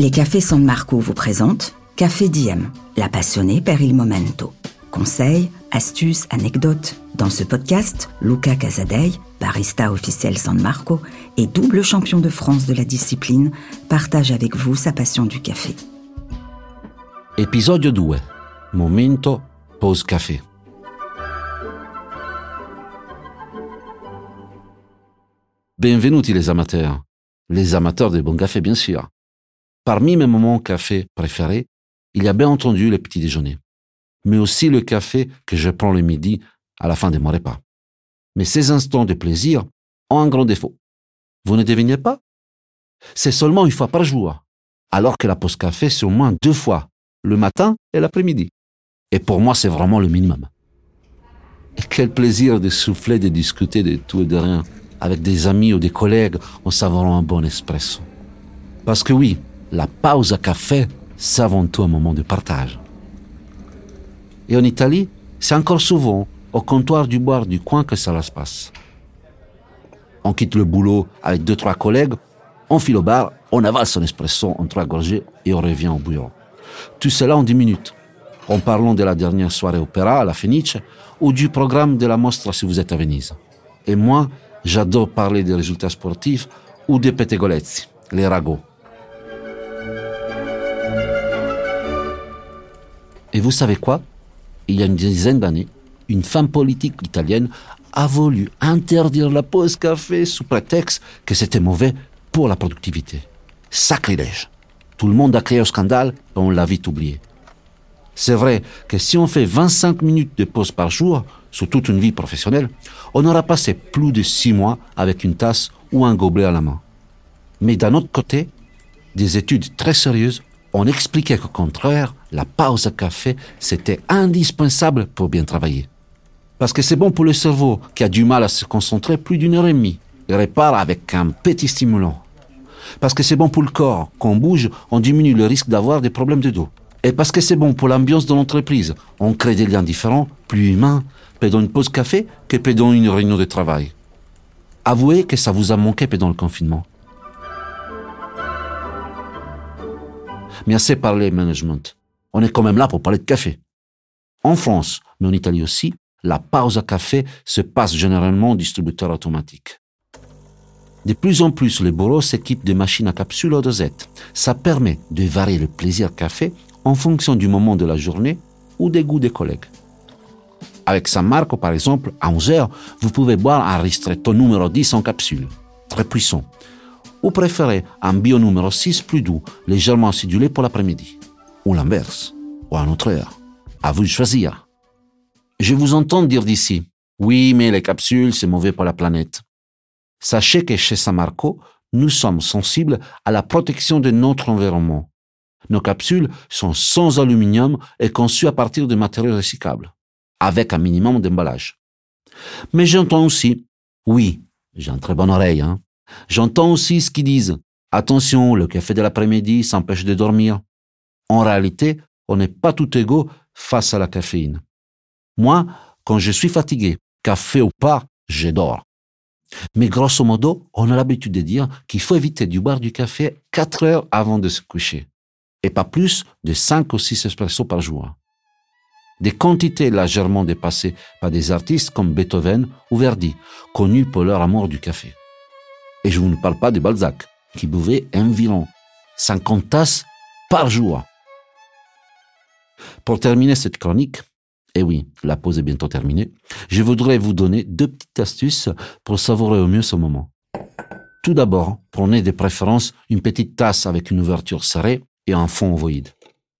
Les cafés San Marco vous présentent Café Diem, la passionnée per il momento. Conseils, astuces, anecdotes. Dans ce podcast, Luca Casadei, barista officiel San Marco et double champion de France de la discipline, partage avec vous sa passion du café. Episodio 2. Momento pause café. Benvenuti les amateurs. Les amateurs de bon café, bien sûr. Parmi mes moments café préférés, il y a bien entendu le petit déjeuner, mais aussi le café que je prends le midi à la fin de mon repas. Mais ces instants de plaisir ont un grand défaut. Vous ne devinez pas? C'est seulement une fois par jour, alors que la pause café, c'est au moins deux fois, le matin et l'après-midi. Et pour moi, c'est vraiment le minimum. Et quel plaisir de souffler, de discuter de tout et de rien avec des amis ou des collègues en savourant un bon espresso. Parce que oui, la pause à café, c'est avant tout un moment de partage. Et en Italie, c'est encore souvent au comptoir du bar du coin que ça se passe. On quitte le boulot avec deux, trois collègues, on file au bar, on avale son espresso en trois gorgées et on revient au bureau. Tout cela en dix minutes. En parlant de la dernière soirée opéra à la Fenice ou du programme de la Mostra si vous êtes à Venise. Et moi, j'adore parler des résultats sportifs ou des pettegolezzi, les ragots. Et vous savez quoi? Il y a une dizaine d'années, une femme politique italienne a voulu interdire la pause café sous prétexte que c'était mauvais pour la productivité. Sacrilège. Tout le monde a créé un scandale et on l'a vite oublié. C'est vrai que si on fait 25 minutes de pause par jour, sur toute une vie professionnelle, on aura passé plus de six mois avec une tasse ou un gobelet à la main. Mais d'un autre côté, des études très sérieuses ont expliqué qu'au contraire, la pause à café, c'était indispensable pour bien travailler. Parce que c'est bon pour le cerveau qui a du mal à se concentrer plus d'une heure et demie et répare avec un petit stimulant. Parce que c'est bon pour le corps, quand on bouge, on diminue le risque d'avoir des problèmes de dos. Et parce que c'est bon pour l'ambiance de l'entreprise, on crée des liens différents, plus humains, pendant une pause café que pendant une réunion de travail. Avouez que ça vous a manqué pendant le confinement. Mais assez parlé management. On est quand même là pour parler de café. En France, mais en Italie aussi, la pause à café se passe généralement au distributeur automatique. De plus en plus, les bureaux s'équipent de machines à capsule ou dosette. Ça permet de varier le plaisir café en fonction du moment de la journée ou des goûts des collègues. Avec San Marco, par exemple, à 11 heures, vous pouvez boire un ristretto numéro 10 en capsule, très puissant. Ou préférez un bio numéro 6 plus doux, légèrement acidulé pour l'après-midi. Ou l'inverse, ou à une autre heure. À vous de choisir. Je vous entends dire d'ici, oui, mais les capsules, c'est mauvais pour la planète. Sachez que chez San Marco, nous sommes sensibles à la protection de notre environnement. Nos capsules sont sans aluminium et conçues à partir de matériaux recyclables, avec un minimum d'emballage. Mais j'entends aussi, oui, j'ai une très bonne oreille, hein, j'entends aussi ce qu'ils disent. Attention, le café de l'après-midi s'empêche de dormir. En réalité, on n'est pas tout égaux face à la caféine. Moi, quand je suis fatigué, café ou pas, je dors. Mais grosso modo, on a l'habitude de dire qu'il faut éviter de boire du café 4 heures avant de se coucher, et pas plus de 5 ou 6 espressos par jour. Des quantités légèrement dépassées par des artistes comme Beethoven ou Verdi, connus pour leur amour du café. Et je ne vous parle pas de Balzac, qui buvait environ 50 tasses par jour. Pour terminer cette chronique, et oui, la pause est bientôt terminée. Je voudrais vous donner deux petites astuces pour savourer au mieux ce moment. Tout d'abord, prenez des préférences une petite tasse avec une ouverture serrée et un fond ovoïde.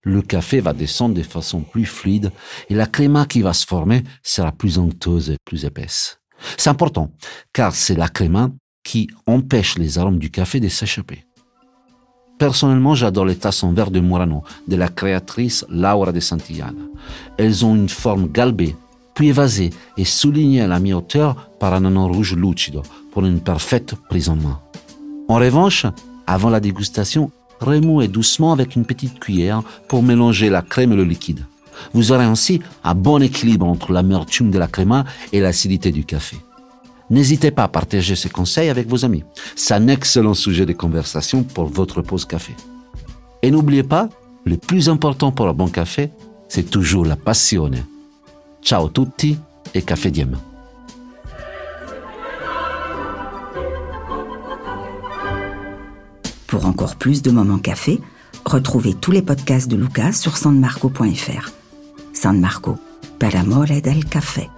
Le café va descendre de façon plus fluide et la créma qui va se former sera plus onctueuse et plus épaisse. C'est important, car c'est la créma qui empêche les arômes du café de s'échapper. Personnellement, j'adore les tasses en verre de Murano de la créatrice Laura de Santillana. Elles ont une forme galbée, puis évasée et soulignée à la mi-hauteur par un anneau rouge lucido pour une parfaite prise en main. En revanche, avant la dégustation, remouez doucement avec une petite cuillère pour mélanger la crème et le liquide. Vous aurez ainsi un bon équilibre entre l'amertume de la crème et l'acidité du café. N'hésitez pas à partager ces conseils avec vos amis. C'est un excellent sujet de conversation pour votre pause café. Et n'oubliez pas, le plus important pour un bon café, c'est toujours la passione. Ciao tutti et café diem. Pour encore plus de moments café, retrouvez tous les podcasts de Lucas sur sanmarco.fr. San Marco, per amore del café.